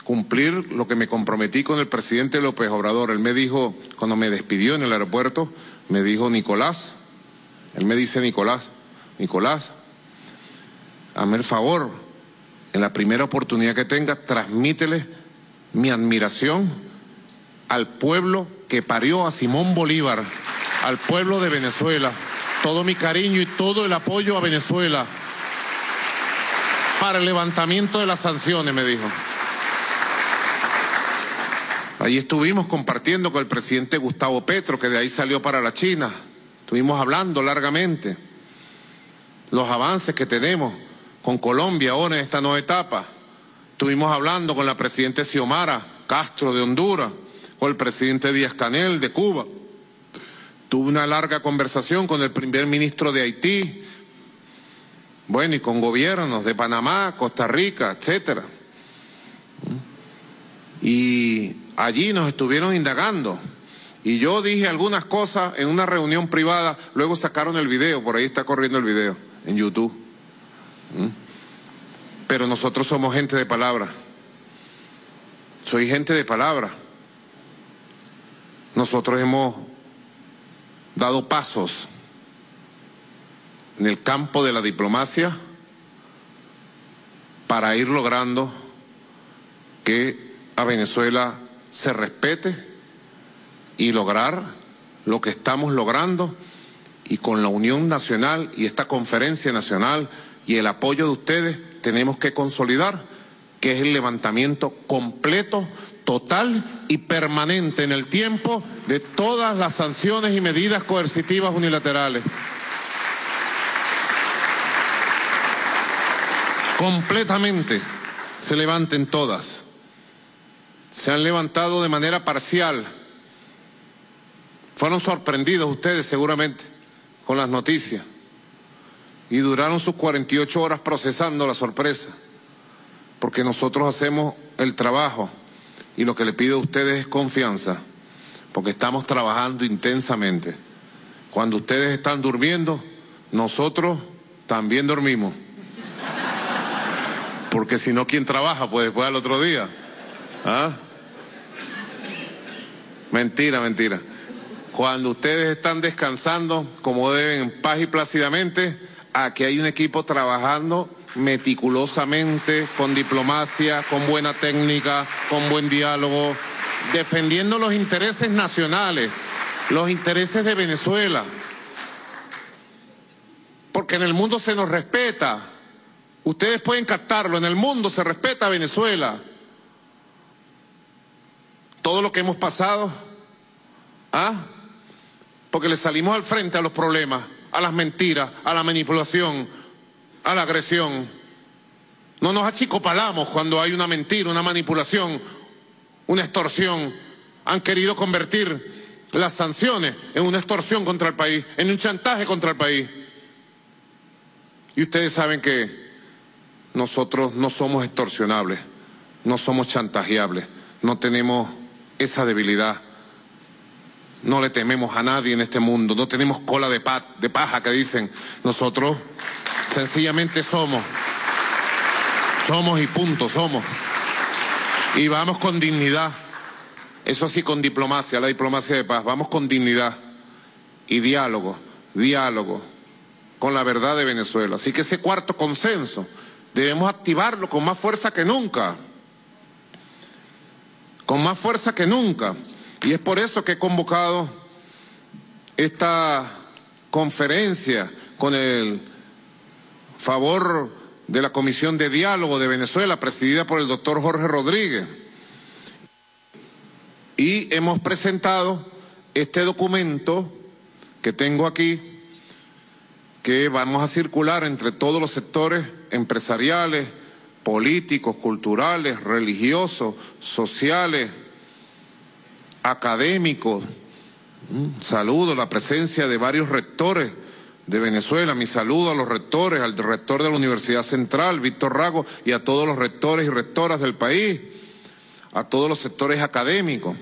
cumplir lo que me comprometí con el presidente López Obrador. Él me dijo, cuando me despidió en el aeropuerto, me dijo, Nicolás, él me dice, Nicolás, Nicolás, hazme el favor, en la primera oportunidad que tenga, transmítele mi admiración al pueblo que parió a Simón Bolívar, al pueblo de Venezuela, todo mi cariño y todo el apoyo a Venezuela para el levantamiento de las sanciones, me dijo. Ahí estuvimos compartiendo con el presidente Gustavo Petro, que de ahí salió para la China. Estuvimos hablando largamente los avances que tenemos con Colombia ahora en esta nueva etapa Estuvimos hablando con la presidenta Xiomara Castro de Honduras, con el presidente Díaz Canel de Cuba. Tuve una larga conversación con el primer ministro de Haití, bueno, y con gobiernos de Panamá, Costa Rica, etcétera. Y allí nos estuvieron indagando. Y yo dije algunas cosas en una reunión privada, luego sacaron el video, por ahí está corriendo el video en YouTube. ¿Mm? Pero nosotros somos gente de palabra. Soy gente de palabra. Nosotros hemos dado pasos en el campo de la diplomacia para ir logrando que a Venezuela se respete y lograr lo que estamos logrando y con la Unión Nacional y esta conferencia nacional y el apoyo de ustedes tenemos que consolidar que es el levantamiento completo, total y permanente en el tiempo de todas las sanciones y medidas coercitivas unilaterales. Completamente se levanten todas. Se han levantado de manera parcial. Fueron sorprendidos ustedes seguramente con las noticias y duraron sus 48 horas procesando la sorpresa, porque nosotros hacemos el trabajo y lo que le pido a ustedes es confianza, porque estamos trabajando intensamente. Cuando ustedes están durmiendo, nosotros también dormimos. Porque si no, ¿quién trabaja? Pues después al otro día. ¿Ah? Mentira, mentira. Cuando ustedes están descansando, como deben, en paz y plácidamente, aquí hay un equipo trabajando meticulosamente, con diplomacia, con buena técnica, con buen diálogo, defendiendo los intereses nacionales, los intereses de Venezuela. Porque en el mundo se nos respeta. Ustedes pueden captarlo, en el mundo se respeta a Venezuela. Todo lo que hemos pasado, ¿ah? Porque le salimos al frente a los problemas a las mentiras, a la manipulación, a la agresión. No nos achicopalamos cuando hay una mentira, una manipulación, una extorsión. Han querido convertir las sanciones en una extorsión contra el país, en un chantaje contra el país. Y ustedes saben que nosotros no somos extorsionables, no somos chantajeables, no tenemos esa debilidad. No le tememos a nadie en este mundo, no tenemos cola de, de paja que dicen. Nosotros sencillamente somos. Somos y punto, somos. Y vamos con dignidad. Eso sí, con diplomacia, la diplomacia de paz. Vamos con dignidad y diálogo, diálogo con la verdad de Venezuela. Así que ese cuarto consenso debemos activarlo con más fuerza que nunca. Con más fuerza que nunca. Y es por eso que he convocado esta conferencia con el favor de la Comisión de Diálogo de Venezuela, presidida por el doctor Jorge Rodríguez. Y hemos presentado este documento que tengo aquí, que vamos a circular entre todos los sectores empresariales, políticos, culturales, religiosos, sociales, académicos. Mm, saludo la presencia de varios rectores de Venezuela. Mi saludo a los rectores, al rector de la Universidad Central, Víctor Rago, y a todos los rectores y rectoras del país, a todos los sectores académicos.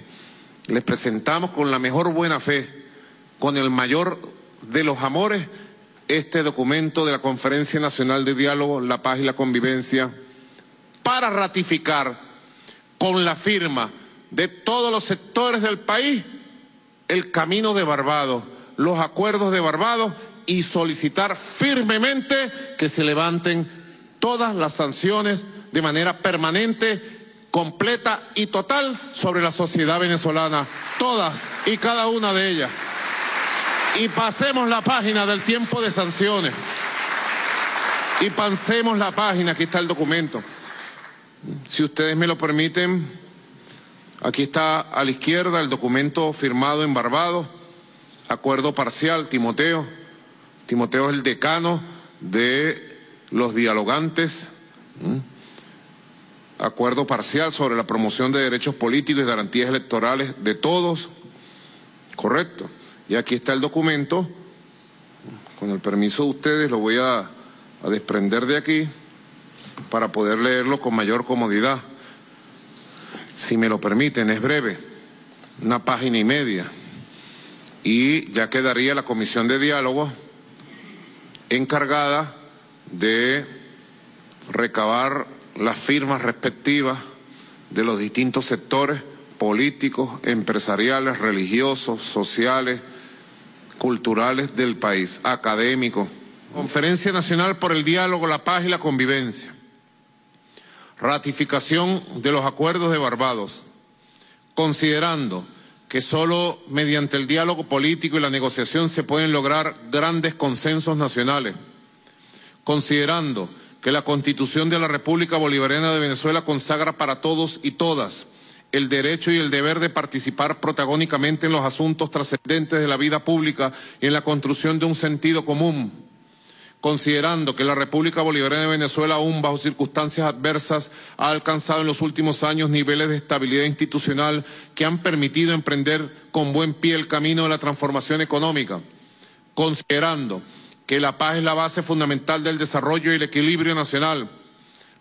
Les presentamos con la mejor buena fe, con el mayor de los amores, este documento de la Conferencia Nacional de Diálogo, la Paz y la Convivencia, para ratificar con la firma de todos los sectores del país el camino de Barbados, los acuerdos de Barbados y solicitar firmemente que se levanten todas las sanciones de manera permanente, completa y total sobre la sociedad venezolana, todas y cada una de ellas. Y pasemos la página del tiempo de sanciones. Y pasemos la página, aquí está el documento. Si ustedes me lo permiten, Aquí está a la izquierda el documento firmado en Barbados, acuerdo parcial, Timoteo. Timoteo es el decano de los dialogantes. acuerdo parcial sobre la promoción de derechos políticos y garantías electorales de todos. Correcto. Y aquí está el documento. Con el permiso de ustedes lo voy a, a desprender de aquí para poder leerlo con mayor comodidad. Si me lo permiten, es breve, una página y media. Y ya quedaría la comisión de diálogo encargada de recabar las firmas respectivas de los distintos sectores políticos, empresariales, religiosos, sociales, culturales del país, académicos. Conferencia Nacional por el Diálogo, la Paz y la Convivencia. Ratificación de los acuerdos de Barbados. Considerando que solo mediante el diálogo político y la negociación se pueden lograr grandes consensos nacionales. Considerando que la Constitución de la República Bolivariana de Venezuela consagra para todos y todas el derecho y el deber de participar protagónicamente en los asuntos trascendentes de la vida pública y en la construcción de un sentido común, considerando que la República Bolivariana de Venezuela, aún bajo circunstancias adversas, ha alcanzado en los últimos años niveles de estabilidad institucional que han permitido emprender con buen pie el camino de la transformación económica, considerando que la paz es la base fundamental del desarrollo y el equilibrio nacional.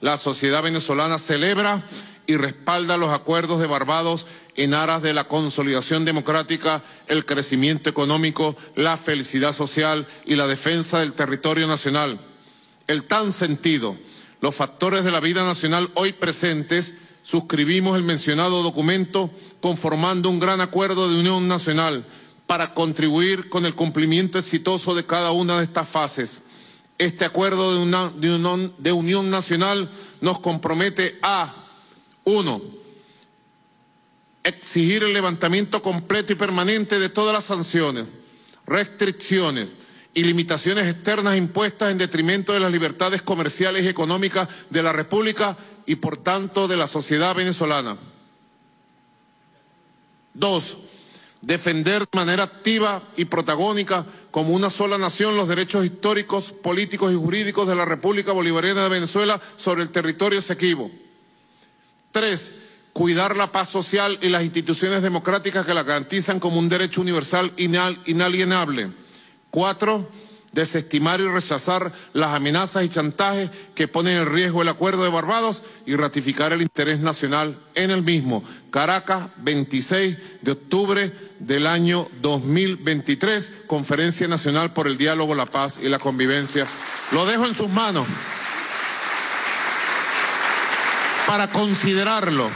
La sociedad venezolana celebra y respalda los acuerdos de Barbados en aras de la consolidación democrática, el crecimiento económico, la felicidad social y la defensa del territorio nacional. El tan sentido, los factores de la vida nacional hoy presentes, suscribimos el mencionado documento conformando un gran acuerdo de unión nacional para contribuir con el cumplimiento exitoso de cada una de estas fases. Este acuerdo de, de unión nacional nos compromete a, uno, exigir el levantamiento completo y permanente de todas las sanciones, restricciones y limitaciones externas impuestas en detrimento de las libertades comerciales y económicas de la República y, por tanto, de la sociedad venezolana. Dos, defender de manera activa y protagónica como una sola nación los derechos históricos, políticos y jurídicos de la República Bolivariana de Venezuela sobre el territorio esequibo. Tres, cuidar la paz social y las instituciones democráticas que la garantizan como un derecho universal inalienable. Cuatro, desestimar y rechazar las amenazas y chantajes que ponen en riesgo el acuerdo de Barbados y ratificar el interés nacional en el mismo. Caracas, 26 de octubre del año 2023, Conferencia Nacional por el Diálogo, la Paz y la Convivencia. Lo dejo en sus manos para considerarlo.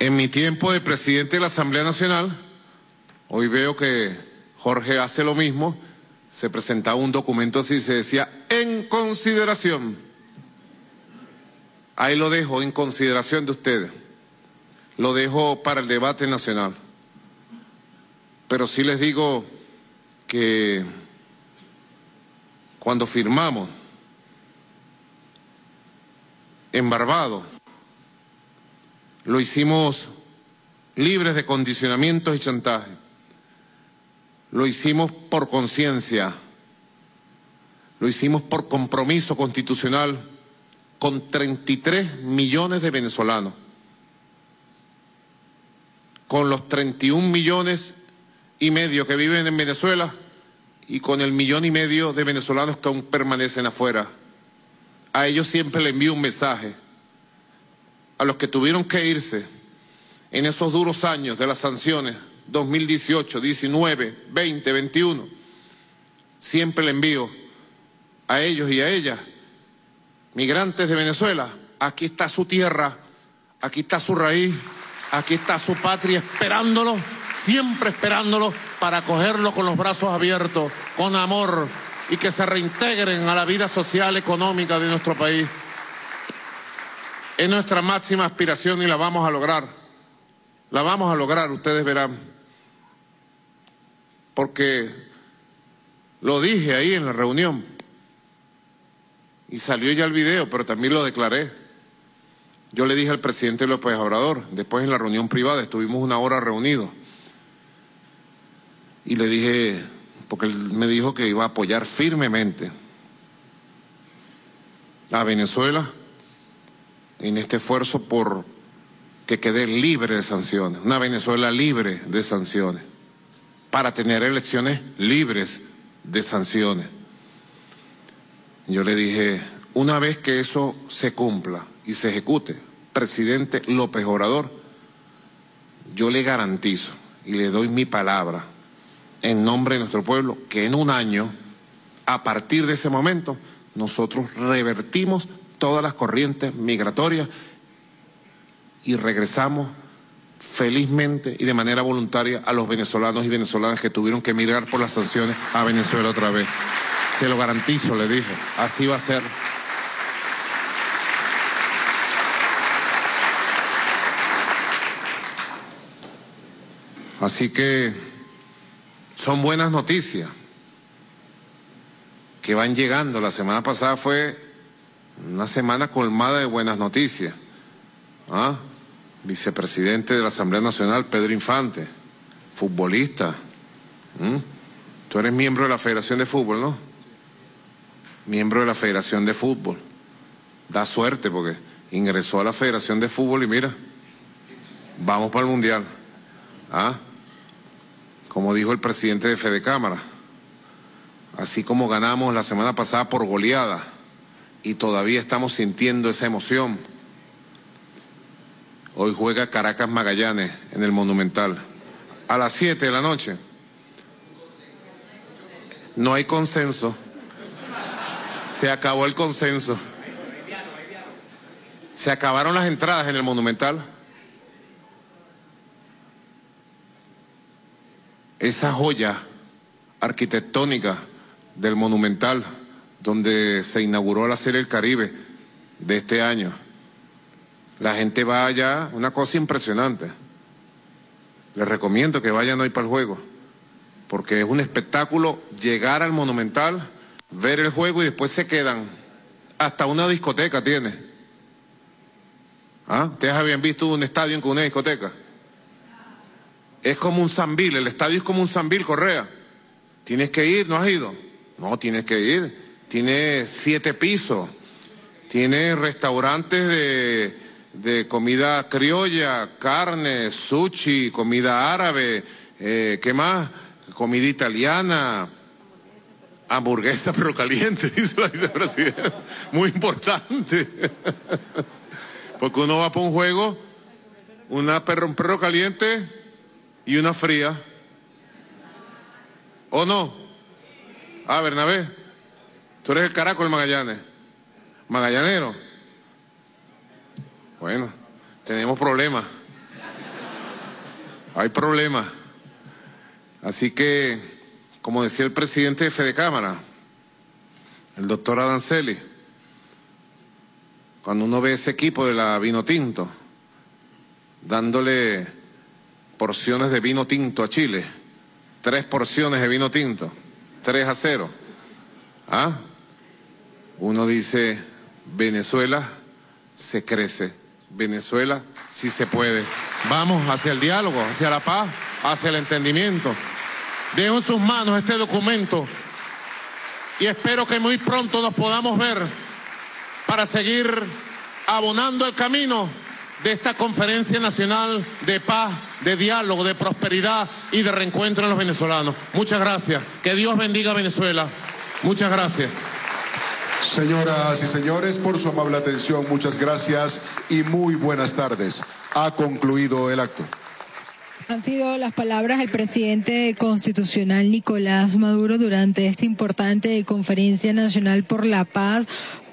En mi tiempo de presidente de la Asamblea Nacional, hoy veo que Jorge hace lo mismo, se presentaba un documento así, se decía, en consideración. Ahí lo dejo, en consideración de ustedes. Lo dejo para el debate nacional. Pero sí les digo que cuando firmamos en Barbados, lo hicimos libres de condicionamientos y chantaje. Lo hicimos por conciencia. Lo hicimos por compromiso constitucional con 33 millones de venezolanos. Con los 31 millones y medio que viven en Venezuela y con el millón y medio de venezolanos que aún permanecen afuera. A ellos siempre les envío un mensaje a los que tuvieron que irse en esos duros años de las sanciones 2018, 19, 20, 21, siempre le envío a ellos y a ellas, migrantes de Venezuela, aquí está su tierra, aquí está su raíz, aquí está su patria esperándolo, siempre esperándolo para acogerlo con los brazos abiertos, con amor y que se reintegren a la vida social, económica de nuestro país. Es nuestra máxima aspiración y la vamos a lograr. La vamos a lograr, ustedes verán. Porque lo dije ahí en la reunión. Y salió ya el video, pero también lo declaré. Yo le dije al presidente López Obrador, después en la reunión privada, estuvimos una hora reunidos. Y le dije, porque él me dijo que iba a apoyar firmemente a Venezuela en este esfuerzo por que quede libre de sanciones, una Venezuela libre de sanciones, para tener elecciones libres de sanciones. Yo le dije, una vez que eso se cumpla y se ejecute, presidente López Obrador, yo le garantizo y le doy mi palabra en nombre de nuestro pueblo que en un año, a partir de ese momento, nosotros revertimos todas las corrientes migratorias y regresamos felizmente y de manera voluntaria a los venezolanos y venezolanas que tuvieron que emigrar por las sanciones a Venezuela otra vez. Se lo garantizo, le dije, así va a ser. Así que son buenas noticias que van llegando. La semana pasada fue una semana colmada de buenas noticias. ¿Ah? Vicepresidente de la Asamblea Nacional, Pedro Infante, futbolista. Tú eres miembro de la Federación de Fútbol, ¿no? Miembro de la Federación de Fútbol. Da suerte porque ingresó a la Federación de Fútbol y mira, vamos para el Mundial. ¿Ah? Como dijo el presidente de Fede Cámara, así como ganamos la semana pasada por goleada y todavía estamos sintiendo esa emoción. Hoy juega Caracas Magallanes en el Monumental a las 7 de la noche. No hay consenso. Se acabó el consenso. Se acabaron las entradas en el Monumental. Esa joya arquitectónica del Monumental, donde se inauguró la Serie del Caribe de este año. La gente va allá, una cosa impresionante. Les recomiendo que vayan hoy para el juego, porque es un espectáculo llegar al Monumental, ver el juego y después se quedan. Hasta una discoteca tiene. ¿Ah? ¿Ustedes habían visto un estadio con una discoteca? Es como un Zambil, el estadio es como un Zambil, Correa. Tienes que ir, ¿no has ido? No, tienes que ir. Tiene siete pisos, tiene restaurantes de, de comida criolla, carne, sushi, comida árabe, eh, ¿qué más? Comida italiana, hamburguesa pero caliente, [laughs] dice la vicepresidenta. Muy importante. [laughs] Porque uno va para un juego, una perro, un perro caliente y una fría. ¿O no? Ah, Bernabé, tú eres el caracol Magallanes. Magallanero. Bueno, tenemos problemas. Hay problemas. Así que, como decía el presidente de Cámara, el doctor Adanceli, cuando uno ve ese equipo de la Vino Tinto, dándole porciones de vino tinto a Chile, tres porciones de vino tinto, tres a cero. ¿Ah? Uno dice, Venezuela se crece, Venezuela sí se puede. Vamos hacia el diálogo, hacia la paz, hacia el entendimiento. Dejo en sus manos este documento y espero que muy pronto nos podamos ver para seguir abonando el camino de esta conferencia nacional de paz, de diálogo, de prosperidad y de reencuentro en los venezolanos. Muchas gracias. Que Dios bendiga a Venezuela. Muchas gracias. Señoras y señores, por su amable atención, muchas gracias y muy buenas tardes. Ha concluido el acto. Han sido las palabras del presidente constitucional Nicolás Maduro durante esta importante conferencia nacional por la paz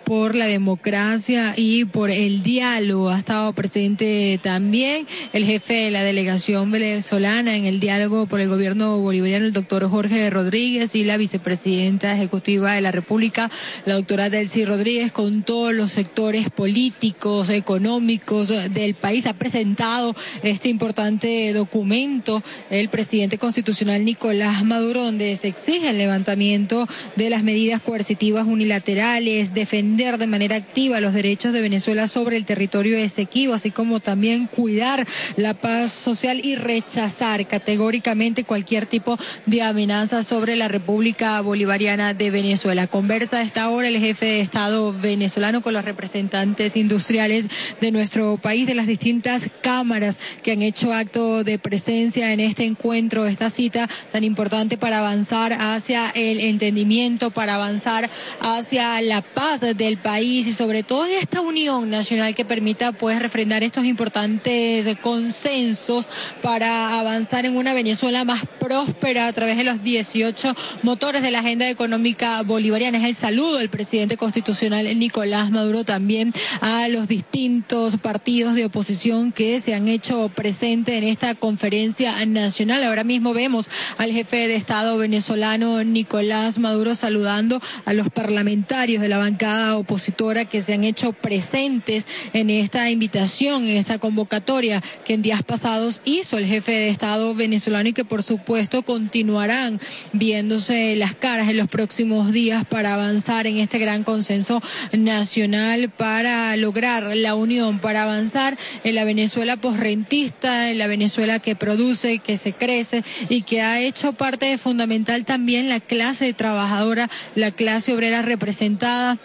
por la democracia y por el diálogo. Ha estado presente también el jefe de la delegación venezolana en el diálogo por el gobierno bolivariano, el doctor Jorge Rodríguez, y la vicepresidenta ejecutiva de la República, la doctora Delcy Rodríguez, con todos los sectores políticos, económicos del país. Ha presentado este importante documento el presidente constitucional Nicolás Maduro, donde se exige el levantamiento de las medidas coercitivas unilaterales, defendiendo defender de manera activa los derechos de Venezuela sobre el territorio Esequibo, así como también cuidar la paz social y rechazar categóricamente cualquier tipo de amenaza sobre la República Bolivariana de Venezuela. Conversa a esta hora el jefe de Estado venezolano con los representantes industriales de nuestro país, de las distintas cámaras que han hecho acto de presencia en este encuentro, esta cita tan importante para avanzar hacia el entendimiento, para avanzar hacia la paz del país y sobre todo en esta unión nacional que permita pues refrendar estos importantes consensos para avanzar en una Venezuela más próspera a través de los 18 motores de la agenda económica bolivariana. Es el saludo del presidente constitucional Nicolás Maduro también a los distintos partidos de oposición que se han hecho presentes en esta conferencia nacional. Ahora mismo vemos al jefe de Estado venezolano Nicolás Maduro saludando a los parlamentarios de la bancada opositora que se han hecho presentes en esta invitación, en esta convocatoria que en días pasados hizo el jefe de Estado venezolano y que por supuesto continuarán viéndose las caras en los próximos días para avanzar en este gran consenso nacional para lograr la unión, para avanzar en la Venezuela posrentista, en la Venezuela que produce, que se crece y que ha hecho parte fundamental también la clase trabajadora, la clase obrera representada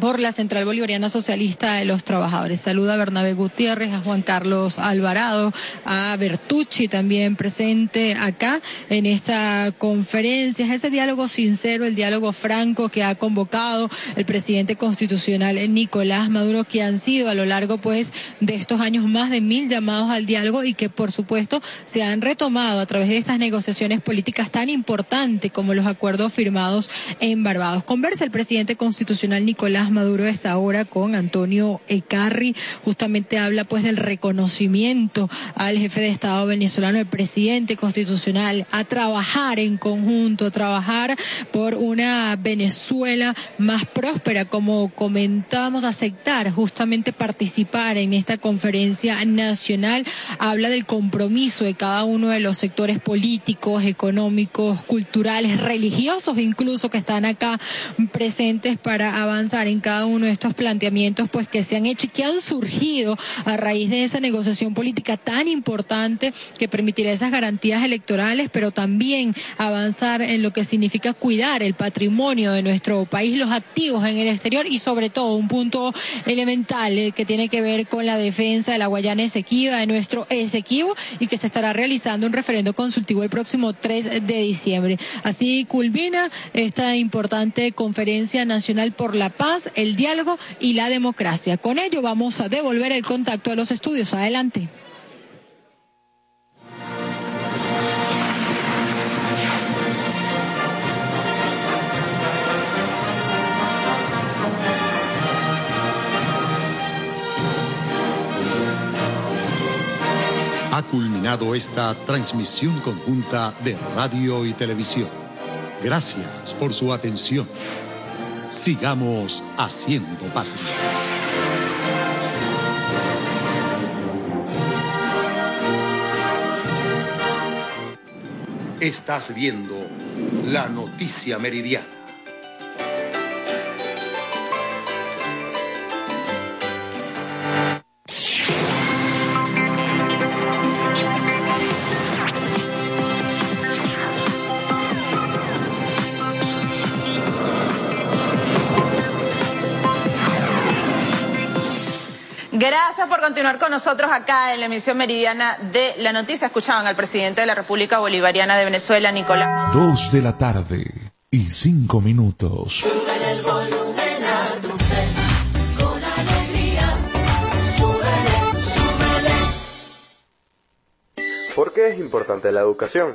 por la Central Bolivariana Socialista de los Trabajadores. Saluda a Bernabé Gutiérrez, a Juan Carlos Alvarado, a Bertucci también presente acá en esta conferencia. Es ese diálogo sincero, el diálogo franco que ha convocado el presidente constitucional Nicolás Maduro, que han sido a lo largo pues de estos años más de mil llamados al diálogo y que por supuesto se han retomado a través de estas negociaciones políticas tan importantes como los acuerdos firmados en Barbados. Conversa el presidente constitucional Nicolás Maduro es ahora con Antonio Ecarri. Justamente habla pues del reconocimiento al jefe de Estado venezolano, el presidente constitucional, a trabajar en conjunto, a trabajar por una Venezuela más próspera, como comentábamos, aceptar justamente participar en esta conferencia nacional. Habla del compromiso de cada uno de los sectores políticos, económicos, culturales, religiosos incluso que están acá presentes para avanzar cada uno de estos planteamientos pues que se han hecho y que han surgido a raíz de esa negociación política tan importante que permitirá esas garantías electorales, pero también avanzar en lo que significa cuidar el patrimonio de nuestro país, los activos en el exterior y sobre todo un punto elemental eh, que tiene que ver con la defensa de la Guayana Esequiba, de nuestro Esequibo y que se estará realizando un referendo consultivo el próximo 3 de diciembre. Así culmina esta importante conferencia nacional por la paz el diálogo y la democracia. Con ello vamos a devolver el contacto a los estudios. Adelante. Ha culminado esta transmisión conjunta de radio y televisión. Gracias por su atención. Sigamos haciendo patria. Estás viendo la noticia meridiana Gracias por continuar con nosotros acá en la emisión meridiana de La Noticia. Escuchaban al presidente de la República Bolivariana de Venezuela, Nicolás Maduro. Dos de la tarde y cinco minutos. ¿Por qué es importante la educación?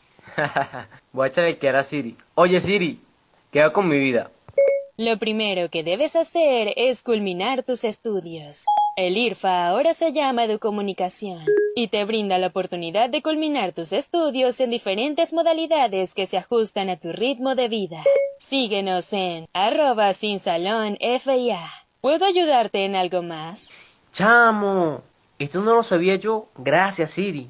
[laughs] Voy a echarle que a Siri. Oye Siri, ¿qué hago con mi vida? Lo primero que debes hacer es culminar tus estudios. El IRFA ahora se llama Educomunicación y te brinda la oportunidad de culminar tus estudios en diferentes modalidades que se ajustan a tu ritmo de vida. Síguenos en arroba sin salón FIA. ¿Puedo ayudarte en algo más? Chamo, esto no lo sabía yo. Gracias Siri.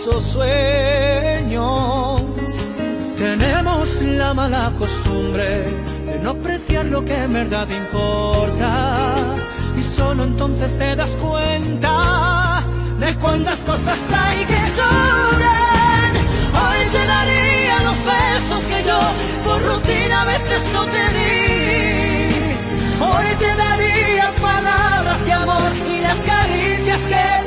Sueños. Tenemos la mala costumbre de no apreciar lo que en verdad importa. Y solo entonces te das cuenta de cuántas cosas hay que sobran. Hoy te daría los besos que yo por rutina a veces no te di. Hoy te daría palabras de amor y las caricias que